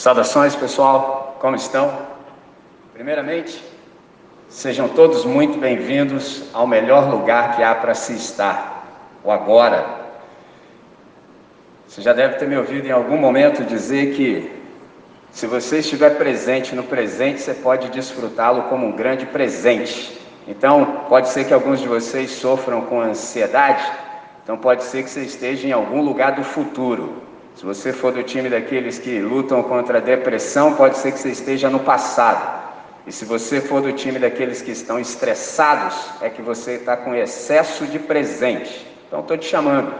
Saudações, pessoal, como estão? Primeiramente, sejam todos muito bem-vindos ao melhor lugar que há para se estar, o agora. Você já deve ter me ouvido em algum momento dizer que se você estiver presente no presente, você pode desfrutá-lo como um grande presente. Então, pode ser que alguns de vocês sofram com ansiedade, então pode ser que você esteja em algum lugar do futuro. Se você for do time daqueles que lutam contra a depressão, pode ser que você esteja no passado. E se você for do time daqueles que estão estressados, é que você está com excesso de presente. Então estou te chamando.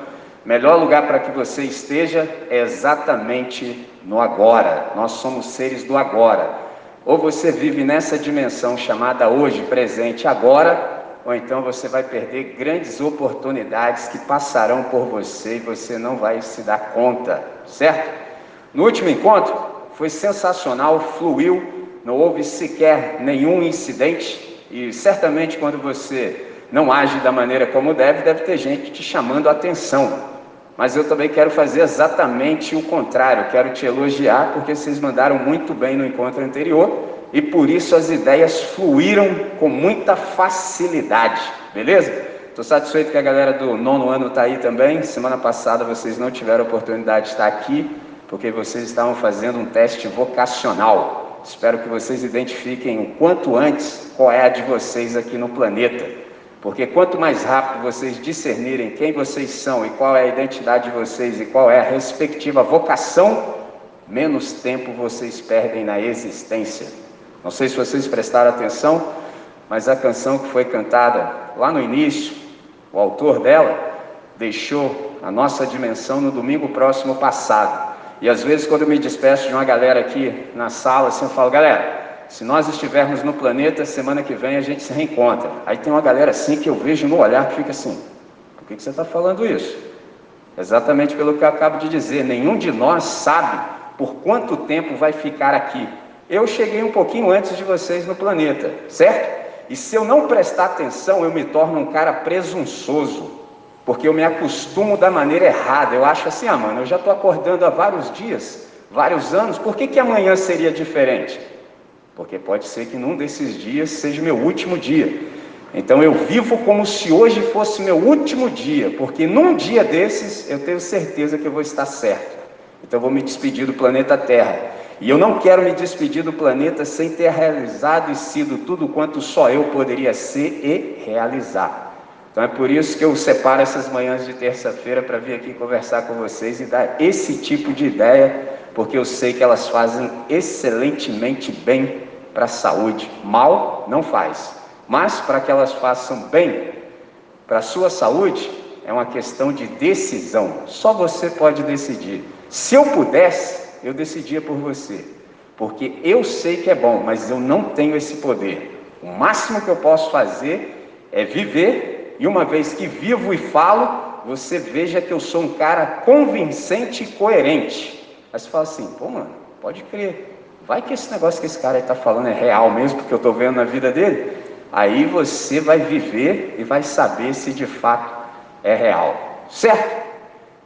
Melhor lugar para que você esteja é exatamente no agora. Nós somos seres do agora. Ou você vive nessa dimensão chamada hoje, presente, agora, ou então você vai perder grandes oportunidades que passarão por você e você não vai se dar conta, certo? No último encontro foi sensacional, fluiu, não houve sequer nenhum incidente e certamente quando você não age da maneira como deve, deve ter gente te chamando a atenção. Mas eu também quero fazer exatamente o contrário, quero te elogiar porque vocês mandaram muito bem no encontro anterior e por isso as ideias fluíram com muita facilidade, beleza? Estou satisfeito que a galera do nono ano está aí também. Semana passada vocês não tiveram oportunidade de estar aqui, porque vocês estavam fazendo um teste vocacional. Espero que vocês identifiquem o quanto antes qual é a de vocês aqui no planeta. Porque quanto mais rápido vocês discernirem quem vocês são e qual é a identidade de vocês e qual é a respectiva vocação, menos tempo vocês perdem na existência. Não sei se vocês prestaram atenção, mas a canção que foi cantada lá no início, o autor dela deixou a nossa dimensão no domingo próximo passado. E às vezes, quando eu me despeço de uma galera aqui na sala, assim, eu falo, galera, se nós estivermos no planeta, semana que vem a gente se reencontra. Aí tem uma galera assim que eu vejo no olhar que fica assim: por que, que você está falando isso? Exatamente pelo que eu acabo de dizer: nenhum de nós sabe por quanto tempo vai ficar aqui. Eu cheguei um pouquinho antes de vocês no planeta, certo? E se eu não prestar atenção, eu me torno um cara presunçoso, porque eu me acostumo da maneira errada. Eu acho assim, ah, mano, eu já estou acordando há vários dias, vários anos, por que, que amanhã seria diferente? Porque pode ser que num desses dias seja meu último dia. Então eu vivo como se hoje fosse meu último dia, porque num dia desses eu tenho certeza que eu vou estar certo. Então vou me despedir do planeta Terra. E eu não quero me despedir do planeta sem ter realizado e sido tudo quanto só eu poderia ser e realizar. Então é por isso que eu separo essas manhãs de terça-feira para vir aqui conversar com vocês e dar esse tipo de ideia, porque eu sei que elas fazem excelentemente bem para a saúde. Mal não faz, mas para que elas façam bem para a sua saúde, é uma questão de decisão. Só você pode decidir. Se eu pudesse, eu decidia por você, porque eu sei que é bom, mas eu não tenho esse poder. O máximo que eu posso fazer é viver, e uma vez que vivo e falo, você veja que eu sou um cara convincente e coerente. Aí você fala assim, pô, mano, pode crer, vai que esse negócio que esse cara está falando é real mesmo, porque eu estou vendo na vida dele. Aí você vai viver e vai saber se de fato é real, certo?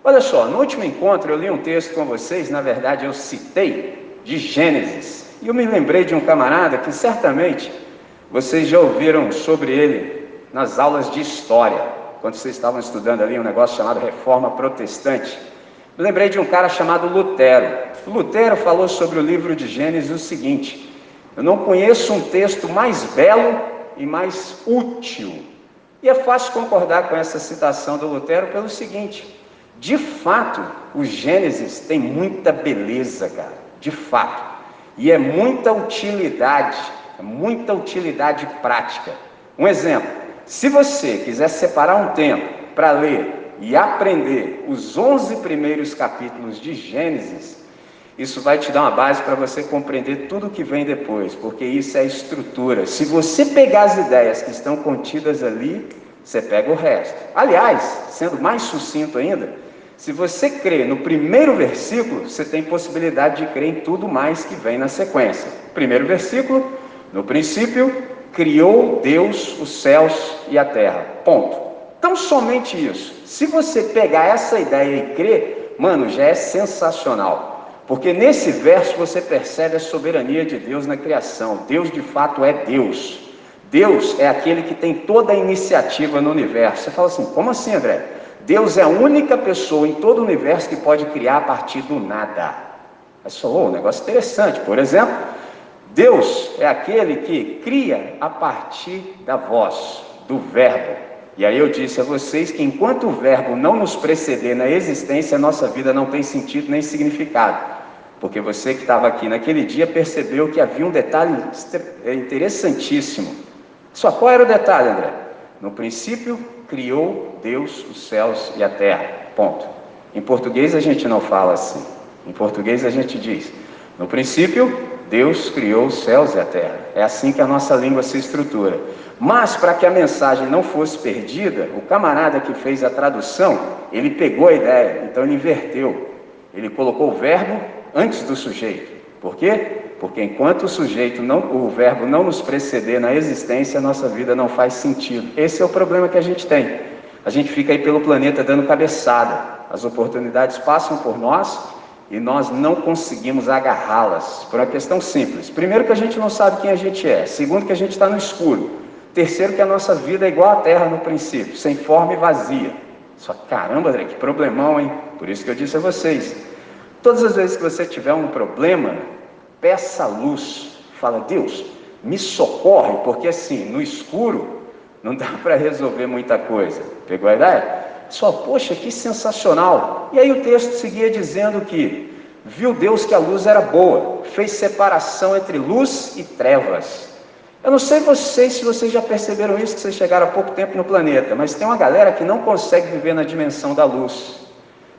Olha só, no último encontro eu li um texto com vocês, na verdade eu citei de Gênesis, e eu me lembrei de um camarada que certamente vocês já ouviram sobre ele nas aulas de história, quando vocês estavam estudando ali um negócio chamado Reforma Protestante. Me lembrei de um cara chamado Lutero. Lutero falou sobre o livro de Gênesis o seguinte: Eu não conheço um texto mais belo e mais útil. E é fácil concordar com essa citação do Lutero pelo seguinte: de fato, o Gênesis tem muita beleza, cara, de fato. E é muita utilidade, é muita utilidade prática. Um exemplo: se você quiser separar um tempo para ler e aprender os 11 primeiros capítulos de Gênesis, isso vai te dar uma base para você compreender tudo o que vem depois, porque isso é estrutura. Se você pegar as ideias que estão contidas ali, você pega o resto. Aliás, sendo mais sucinto ainda, se você crê no primeiro versículo, você tem possibilidade de crer em tudo mais que vem na sequência. Primeiro versículo, no princípio, criou Deus os céus e a terra. Ponto. Então, somente isso. Se você pegar essa ideia e crer, mano, já é sensacional. Porque nesse verso você percebe a soberania de Deus na criação. Deus de fato é Deus. Deus é aquele que tem toda a iniciativa no universo. Você fala assim, como assim, André? Deus é a única pessoa em todo o universo que pode criar a partir do nada. Mas soou um negócio interessante. Por exemplo, Deus é aquele que cria a partir da voz, do verbo. E aí eu disse a vocês que enquanto o verbo não nos preceder na existência, a nossa vida não tem sentido nem significado. Porque você que estava aqui naquele dia percebeu que havia um detalhe interessantíssimo. Só qual era o detalhe, André? No princípio, criou Deus os céus e a terra. Ponto. Em português a gente não fala assim. Em português a gente diz: no princípio, Deus criou os céus e a terra. É assim que a nossa língua se estrutura. Mas para que a mensagem não fosse perdida, o camarada que fez a tradução, ele pegou a ideia, então ele inverteu. Ele colocou o verbo antes do sujeito. Por quê? Porque enquanto o sujeito não, o verbo não nos preceder na existência, a nossa vida não faz sentido. Esse é o problema que a gente tem. A gente fica aí pelo planeta dando cabeçada. As oportunidades passam por nós e nós não conseguimos agarrá-las por uma questão simples. Primeiro que a gente não sabe quem a gente é. Segundo que a gente está no escuro. Terceiro que a nossa vida é igual à terra no princípio, sem forma e vazia. Só caramba, André, que problemão, hein? Por isso que eu disse a vocês. Todas as vezes que você tiver um problema, peça luz. Fala, Deus, me socorre, porque assim, no escuro não dá para resolver muita coisa. Pegou a ideia? Só, poxa, que sensacional. E aí o texto seguia dizendo que viu Deus que a luz era boa, fez separação entre luz e trevas. Eu não sei vocês se vocês já perceberam isso, que vocês chegaram há pouco tempo no planeta, mas tem uma galera que não consegue viver na dimensão da luz.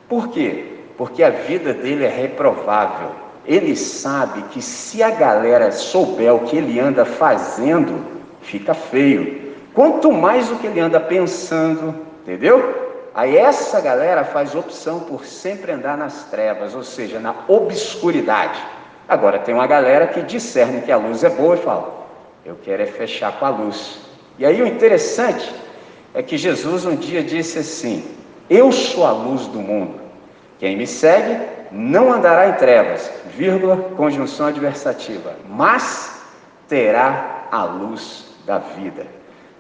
Por quê? Porque a vida dele é reprovável. Ele sabe que se a galera souber o que ele anda fazendo, fica feio. Quanto mais o que ele anda pensando, entendeu? Aí essa galera faz opção por sempre andar nas trevas, ou seja, na obscuridade. Agora tem uma galera que discerne que a luz é boa e fala: eu quero é fechar com a luz. E aí o interessante é que Jesus um dia disse assim: Eu sou a luz do mundo. Quem me segue não andará em trevas, vírgula, conjunção adversativa, mas terá a luz da vida.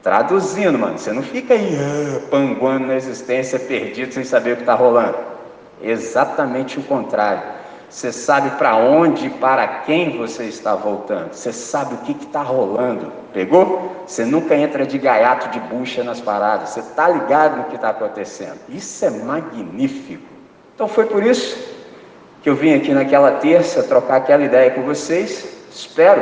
Traduzindo, mano, você não fica aí uh, panguando na existência, perdido, sem saber o que está rolando. Exatamente o contrário. Você sabe para onde e para quem você está voltando. Você sabe o que está rolando. Pegou? Você nunca entra de gaiato de bucha nas paradas. Você está ligado no que está acontecendo. Isso é magnífico. Então foi por isso que eu vim aqui naquela terça trocar aquela ideia com vocês. Espero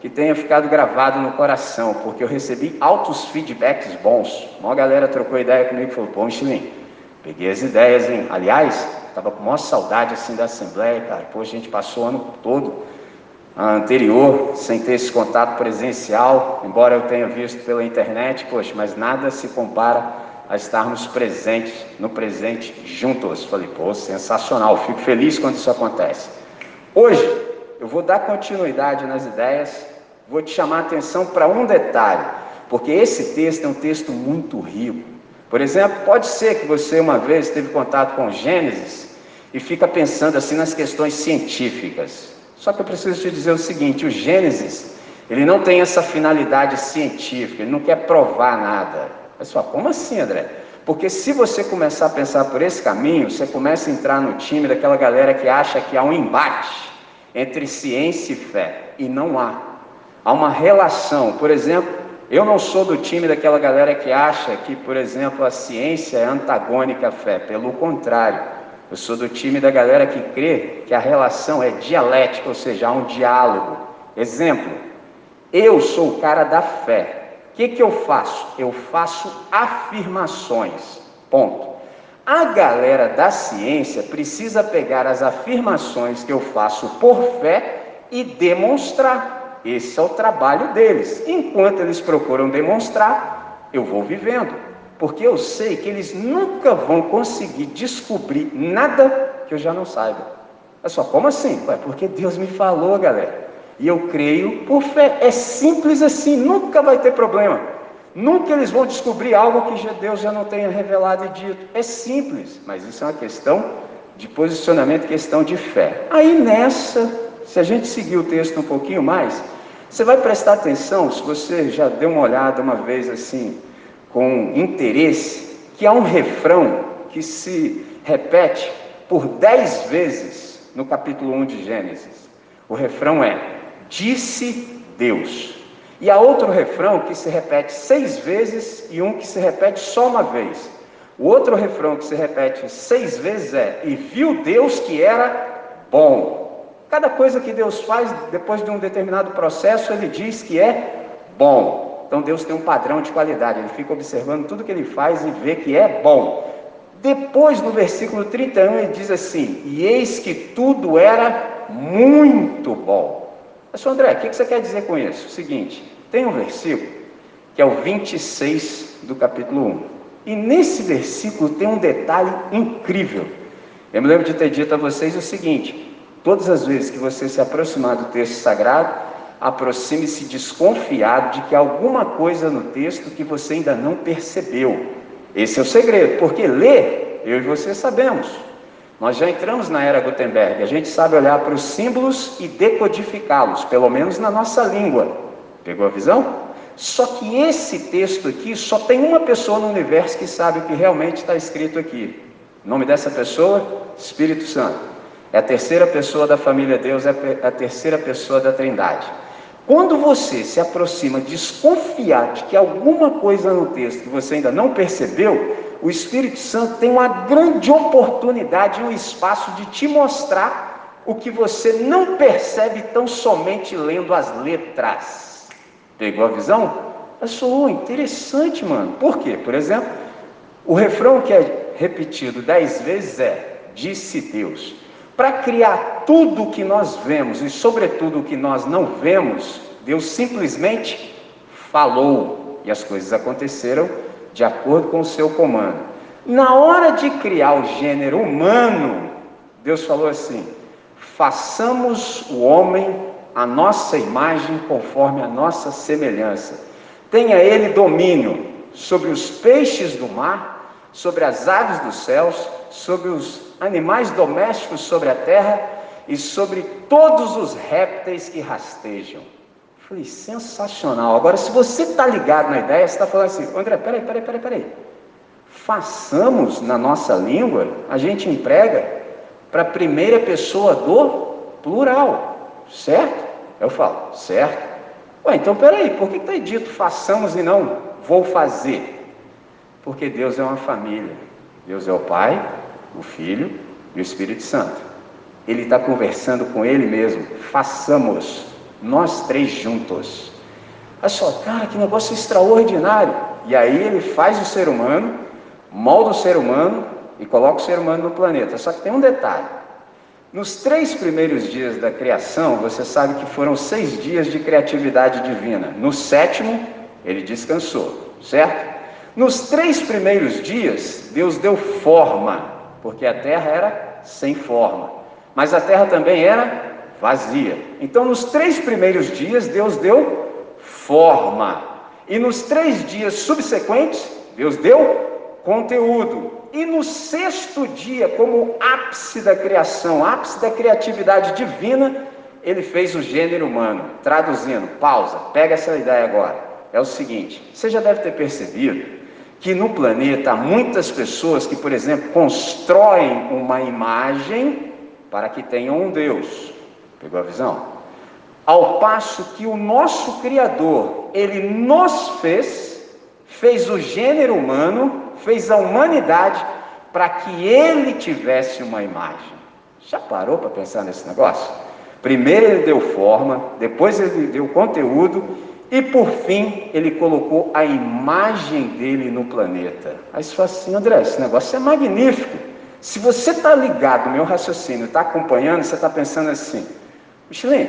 que tenha ficado gravado no coração, porque eu recebi altos feedbacks bons. Uma galera trocou ideia comigo e falou: Pô, Michelin, peguei as ideias, hein? Aliás, estava com maior saudade assim da Assembleia, cara. Pô, a gente passou o ano todo anterior sem ter esse contato presencial, embora eu tenha visto pela internet, poxa, mas nada se compara a estarmos presentes, no presente, juntos. Falei, pô, sensacional, fico feliz quando isso acontece. Hoje, eu vou dar continuidade nas ideias Vou te chamar a atenção para um detalhe, porque esse texto é um texto muito rico. Por exemplo, pode ser que você uma vez teve contato com Gênesis e fica pensando assim nas questões científicas. Só que eu preciso te dizer o seguinte: o Gênesis, ele não tem essa finalidade científica, ele não quer provar nada. Pessoal, como assim, André? Porque se você começar a pensar por esse caminho, você começa a entrar no time daquela galera que acha que há um embate entre ciência e fé, e não há. Há uma relação. Por exemplo, eu não sou do time daquela galera que acha que, por exemplo, a ciência é antagônica à fé. Pelo contrário, eu sou do time da galera que crê que a relação é dialética, ou seja, há um diálogo. Exemplo, eu sou o cara da fé. O que, que eu faço? Eu faço afirmações. Ponto. A galera da ciência precisa pegar as afirmações que eu faço por fé e demonstrar. Esse é o trabalho deles. Enquanto eles procuram demonstrar, eu vou vivendo. Porque eu sei que eles nunca vão conseguir descobrir nada que eu já não saiba. É só, como assim? Ué, porque Deus me falou, galera. E eu creio por fé. É simples assim, nunca vai ter problema. Nunca eles vão descobrir algo que Deus já não tenha revelado e dito. É simples, mas isso é uma questão de posicionamento, questão de fé. Aí nessa, se a gente seguir o texto um pouquinho mais, você vai prestar atenção, se você já deu uma olhada uma vez assim, com interesse, que há um refrão que se repete por dez vezes no capítulo 1 de Gênesis. O refrão é: Disse Deus. E há outro refrão que se repete seis vezes e um que se repete só uma vez. O outro refrão que se repete seis vezes é: E viu Deus que era bom. Cada coisa que Deus faz, depois de um determinado processo, ele diz que é bom. Então Deus tem um padrão de qualidade, ele fica observando tudo que ele faz e vê que é bom. Depois, no versículo 31, ele diz assim: E eis que tudo era muito bom. Mas, André, o que você quer dizer com isso? Seguinte: tem um versículo que é o 26 do capítulo 1. E nesse versículo tem um detalhe incrível. Eu me lembro de ter dito a vocês o seguinte: todas as vezes que você se aproximar do texto sagrado, aproxime-se desconfiado de que alguma coisa no texto que você ainda não percebeu. Esse é o segredo, porque ler, eu e você sabemos. Nós já entramos na era Gutenberg, a gente sabe olhar para os símbolos e decodificá-los, pelo menos na nossa língua. Pegou a visão? Só que esse texto aqui só tem uma pessoa no universo que sabe o que realmente está escrito aqui. O nome dessa pessoa? Espírito Santo. É a terceira pessoa da família Deus, é a terceira pessoa da Trindade. Quando você se aproxima desconfiado de que alguma coisa no texto que você ainda não percebeu, o Espírito Santo tem uma grande oportunidade, um espaço de te mostrar o que você não percebe tão somente lendo as letras. Pegou a visão? Achou interessante, mano. Por quê? Por exemplo, o refrão que é repetido dez vezes é: Disse Deus. Para criar tudo o que nós vemos e, sobretudo, o que nós não vemos, Deus simplesmente falou e as coisas aconteceram de acordo com o seu comando. Na hora de criar o gênero humano, Deus falou assim: façamos o homem a nossa imagem conforme a nossa semelhança. Tenha ele domínio sobre os peixes do mar, sobre as aves dos céus, sobre os animais domésticos sobre a terra e sobre todos os répteis que rastejam. Falei, sensacional. Agora, se você está ligado na ideia, você está falando assim, André, peraí, peraí, peraí, peraí. Façamos na nossa língua, a gente emprega para a primeira pessoa do plural, certo? Eu falo, certo? Ué, então peraí, por que está dito façamos e não vou fazer? Porque Deus é uma família. Deus é o Pai, o Filho e o Espírito Santo. Ele está conversando com ele mesmo. Façamos, nós três juntos. Olha só, cara, que negócio extraordinário. E aí ele faz o ser humano, molda o ser humano e coloca o ser humano no planeta. Só que tem um detalhe. Nos três primeiros dias da criação, você sabe que foram seis dias de criatividade divina. No sétimo, ele descansou, certo? Nos três primeiros dias, Deus deu forma porque a terra era sem forma, mas a terra também era vazia. Então, nos três primeiros dias, Deus deu forma, e nos três dias subsequentes, Deus deu conteúdo. E no sexto dia, como ápice da criação, ápice da criatividade divina, ele fez o gênero humano. Traduzindo, pausa, pega essa ideia agora. É o seguinte: você já deve ter percebido que no planeta há muitas pessoas que, por exemplo, constroem uma imagem para que tenham um Deus. Pegou a visão? Ao passo que o nosso Criador, ele nos fez, fez o gênero humano, fez a humanidade para que ele tivesse uma imagem. Já parou para pensar nesse negócio? Primeiro ele deu forma, depois ele deu conteúdo e por fim, ele colocou a imagem dele no planeta. Aí você fala assim, André, esse negócio é magnífico. Se você está ligado meu raciocínio, está acompanhando, você está pensando assim, Michelin,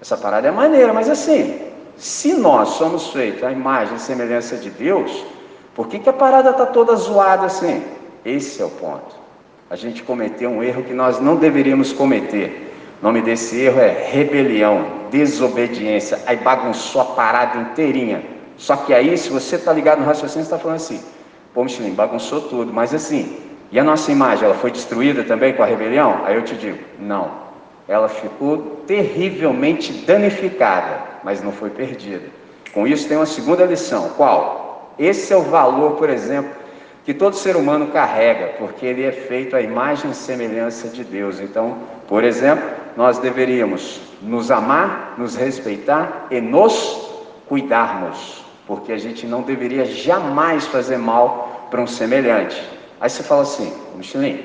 essa parada é maneira, mas assim, se nós somos feitos a imagem e semelhança de Deus, por que, que a parada está toda zoada assim? Esse é o ponto. A gente cometeu um erro que nós não deveríamos cometer. O nome desse erro é rebelião, desobediência. Aí bagunçou a parada inteirinha. Só que aí, se você está ligado no raciocínio, você está falando assim: pô, Michelin, bagunçou tudo. Mas assim, E a nossa imagem, ela foi destruída também com a rebelião? Aí eu te digo, não. Ela ficou terrivelmente danificada, mas não foi perdida. Com isso tem uma segunda lição. Qual? Esse é o valor, por exemplo, que todo ser humano carrega, porque ele é feito à imagem e semelhança de Deus. Então, por exemplo, nós deveríamos nos amar, nos respeitar e nos cuidarmos, porque a gente não deveria jamais fazer mal para um semelhante. Aí você fala assim, Michelin,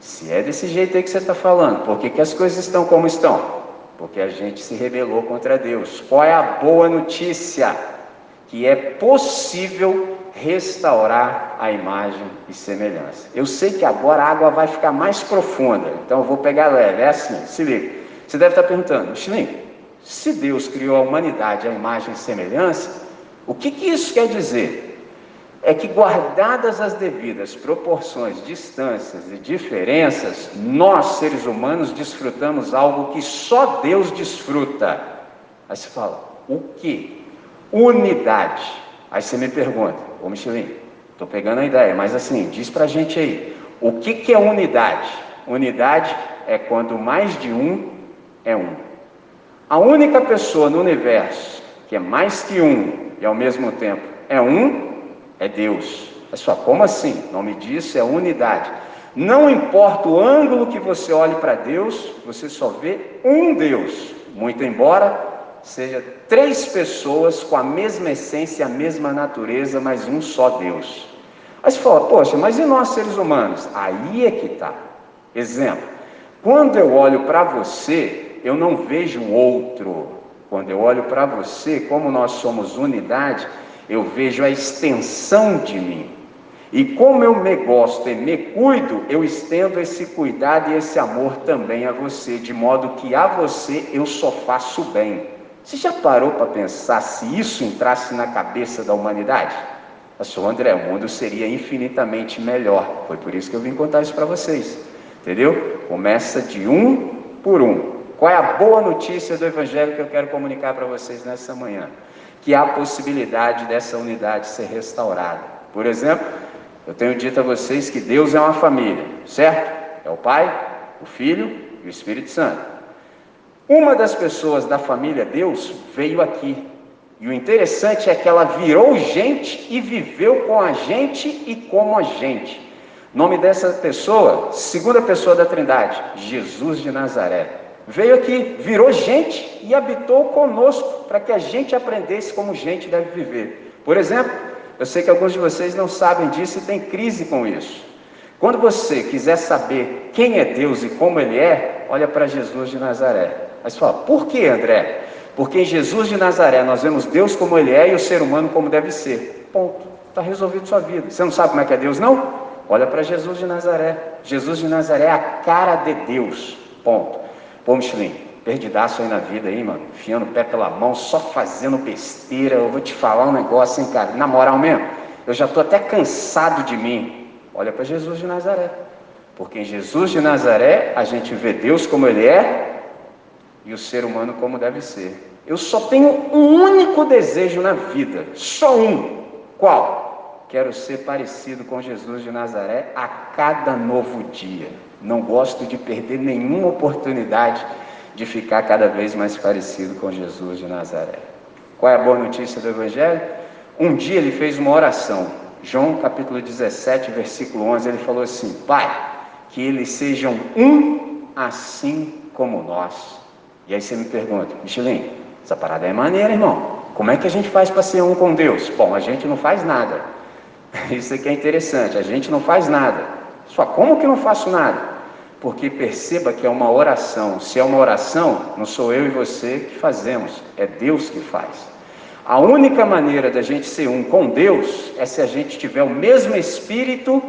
se é desse jeito aí que você está falando, por que, que as coisas estão como estão? Porque a gente se rebelou contra Deus. Qual é a boa notícia? Que é possível restaurar a imagem e semelhança. Eu sei que agora a água vai ficar mais profunda, então eu vou pegar leve. É assim, se liga. Você deve estar perguntando, Michelin, se Deus criou a humanidade à imagem e semelhança, o que, que isso quer dizer? É que, guardadas as devidas proporções, distâncias e diferenças, nós, seres humanos, desfrutamos algo que só Deus desfruta. Aí você fala, o que? Unidade. Aí você me pergunta, ô Michelin, estou pegando a ideia, mas assim, diz para a gente aí, o que, que é unidade? Unidade é quando mais de um é um. A única pessoa no universo que é mais que um e ao mesmo tempo é um é Deus. É só como assim? O nome disso é unidade. Não importa o ângulo que você olhe para Deus, você só vê um Deus. Muito embora seja três pessoas com a mesma essência, a mesma natureza, mas um só Deus. Aí você fala, poxa, mas e nós seres humanos? Aí é que está. Exemplo, quando eu olho para você, eu não vejo outro. Quando eu olho para você, como nós somos unidade, eu vejo a extensão de mim. E como eu me gosto e me cuido, eu estendo esse cuidado e esse amor também a você, de modo que a você eu só faço bem. Você já parou para pensar se isso entrasse na cabeça da humanidade? Pastor André, o mundo seria infinitamente melhor. Foi por isso que eu vim contar isso para vocês. Entendeu? Começa de um por um. Qual é a boa notícia do Evangelho que eu quero comunicar para vocês nessa manhã? Que há possibilidade dessa unidade ser restaurada. Por exemplo, eu tenho dito a vocês que Deus é uma família, certo? É o Pai, o Filho e o Espírito Santo. Uma das pessoas da família Deus veio aqui. E o interessante é que ela virou gente e viveu com a gente e como a gente. Nome dessa pessoa, segunda pessoa da Trindade, Jesus de Nazaré. Veio aqui, virou gente e habitou conosco para que a gente aprendesse como gente deve viver. Por exemplo, eu sei que alguns de vocês não sabem disso e tem crise com isso. Quando você quiser saber quem é Deus e como Ele é, olha para Jesus de Nazaré. Você fala, por que André? Porque em Jesus de Nazaré nós vemos Deus como Ele é e o ser humano como deve ser. Ponto. Está resolvido sua vida. Você não sabe como é que é Deus, não? Olha para Jesus de Nazaré. Jesus de Nazaré é a cara de Deus. Ponto. Pô, Michelin, perdidaço aí na vida aí, mano. Enfiando o pé pela mão, só fazendo besteira. Eu vou te falar um negócio, hein, cara. Na moral mesmo, eu já estou até cansado de mim. Olha para Jesus de Nazaré. Porque em Jesus de Nazaré a gente vê Deus como Ele é e o ser humano como deve ser. Eu só tenho um único desejo na vida, só um. Qual? Quero ser parecido com Jesus de Nazaré a cada novo dia. Não gosto de perder nenhuma oportunidade de ficar cada vez mais parecido com Jesus de Nazaré. Qual é a boa notícia do Evangelho? Um dia ele fez uma oração. João capítulo 17, versículo 11, ele falou assim: Pai, que eles sejam um assim como nós. E aí você me pergunta, Michelin, essa parada é maneira, irmão. Como é que a gente faz para ser um com Deus? Bom, a gente não faz nada. Isso aqui é interessante, a gente não faz nada. Só como que não faço nada? Porque perceba que é uma oração. Se é uma oração, não sou eu e você que fazemos, é Deus que faz. A única maneira da gente ser um com Deus é se a gente tiver o mesmo espírito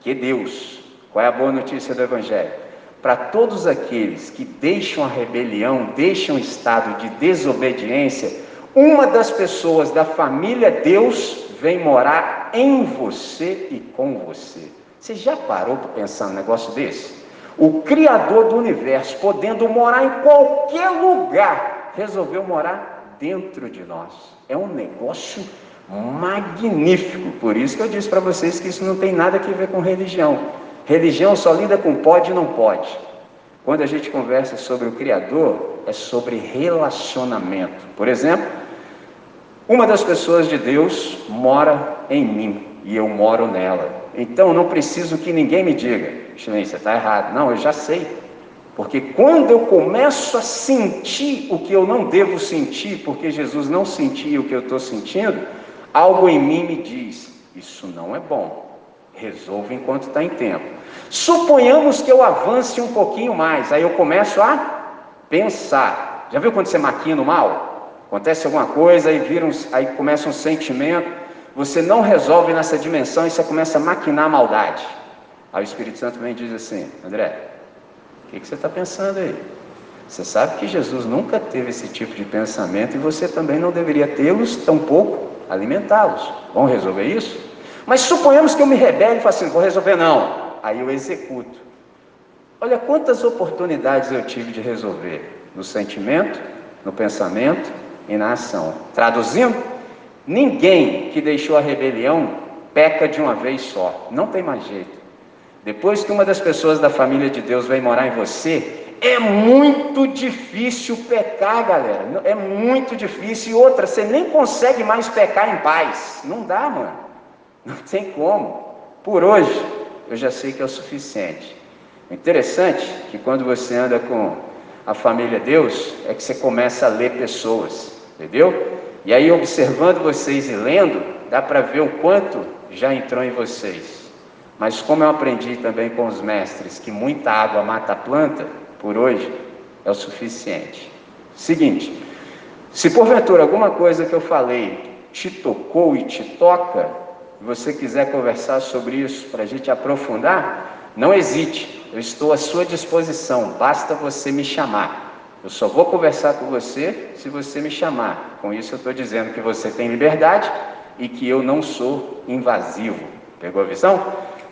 que Deus. Qual é a boa notícia do Evangelho? para todos aqueles que deixam a rebelião, deixam o estado de desobediência, uma das pessoas da família Deus vem morar em você e com você. Você já parou para pensar num negócio desse? O Criador do universo, podendo morar em qualquer lugar, resolveu morar dentro de nós. É um negócio magnífico. Por isso que eu disse para vocês que isso não tem nada a ver com religião. Religião só lida com pode e não pode. Quando a gente conversa sobre o Criador, é sobre relacionamento. Por exemplo, uma das pessoas de Deus mora em mim e eu moro nela. Então não preciso que ninguém me diga, Você está errado. Não, eu já sei. Porque quando eu começo a sentir o que eu não devo sentir, porque Jesus não sentia o que eu estou sentindo, algo em mim me diz: isso não é bom. Resolva enquanto está em tempo. Suponhamos que eu avance um pouquinho mais, aí eu começo a pensar. Já viu quando você maquina o mal? Acontece alguma coisa, aí, vira um, aí começa um sentimento, você não resolve nessa dimensão e você começa a maquinar a maldade. Aí o Espírito Santo vem e diz assim: André, o que, que você está pensando aí? Você sabe que Jesus nunca teve esse tipo de pensamento e você também não deveria tê-los, tampouco alimentá-los. Vamos resolver isso? Mas suponhamos que eu me rebele e falo assim: vou resolver não. Aí eu executo. Olha quantas oportunidades eu tive de resolver no sentimento, no pensamento e na ação. Traduzindo, ninguém que deixou a rebelião peca de uma vez só. Não tem mais jeito. Depois que uma das pessoas da família de Deus vem morar em você, é muito difícil pecar, galera. É muito difícil. E outra, você nem consegue mais pecar em paz. Não dá, mano. Não tem como. Por hoje, eu já sei que é o suficiente. O interessante é que quando você anda com a família Deus, é que você começa a ler pessoas, entendeu? E aí, observando vocês e lendo, dá para ver o quanto já entrou em vocês. Mas como eu aprendi também com os mestres que muita água mata a planta, por hoje é o suficiente. Seguinte, se porventura alguma coisa que eu falei te tocou e te toca, e você quiser conversar sobre isso para a gente aprofundar, não hesite, eu estou à sua disposição, basta você me chamar. Eu só vou conversar com você se você me chamar. Com isso eu estou dizendo que você tem liberdade e que eu não sou invasivo. Pegou a visão?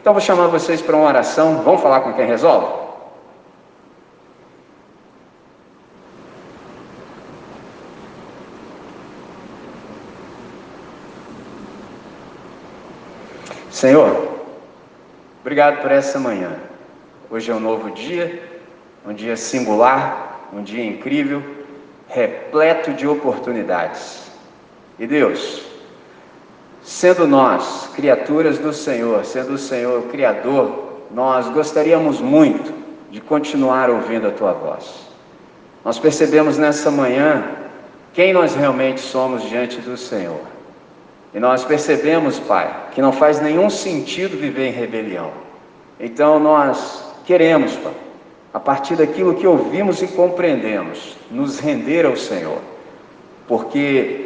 Então vou chamar vocês para uma oração. Vamos falar com quem resolve? Senhor, obrigado por essa manhã. Hoje é um novo dia, um dia singular, um dia incrível, repleto de oportunidades. E Deus, Sendo nós criaturas do Senhor, sendo o Senhor o Criador, nós gostaríamos muito de continuar ouvindo a Tua voz. Nós percebemos nessa manhã quem nós realmente somos diante do Senhor. E nós percebemos, Pai, que não faz nenhum sentido viver em rebelião. Então nós queremos, Pai, a partir daquilo que ouvimos e compreendemos, nos render ao Senhor. Porque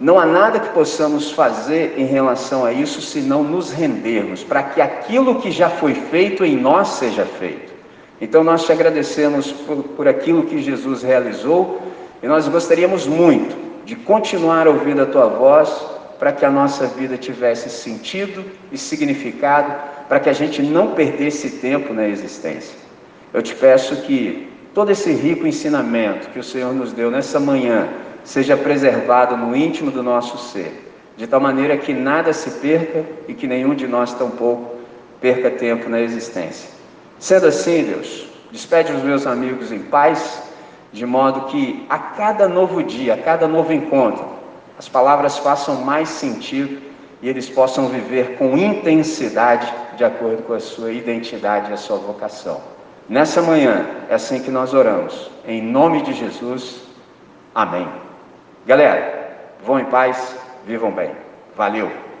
não há nada que possamos fazer em relação a isso se não nos rendermos, para que aquilo que já foi feito em nós seja feito. Então nós te agradecemos por, por aquilo que Jesus realizou e nós gostaríamos muito de continuar ouvindo a tua voz para que a nossa vida tivesse sentido e significado, para que a gente não perdesse tempo na existência. Eu te peço que todo esse rico ensinamento que o Senhor nos deu nessa manhã, seja preservado no íntimo do nosso ser, de tal maneira que nada se perca e que nenhum de nós tampouco perca tempo na existência. Sendo assim, Deus, despede os meus amigos em paz, de modo que a cada novo dia, a cada novo encontro, as palavras façam mais sentido e eles possam viver com intensidade de acordo com a sua identidade e a sua vocação. Nessa manhã, é assim que nós oramos. Em nome de Jesus, amém. Galera, vão em paz, vivam bem. Valeu!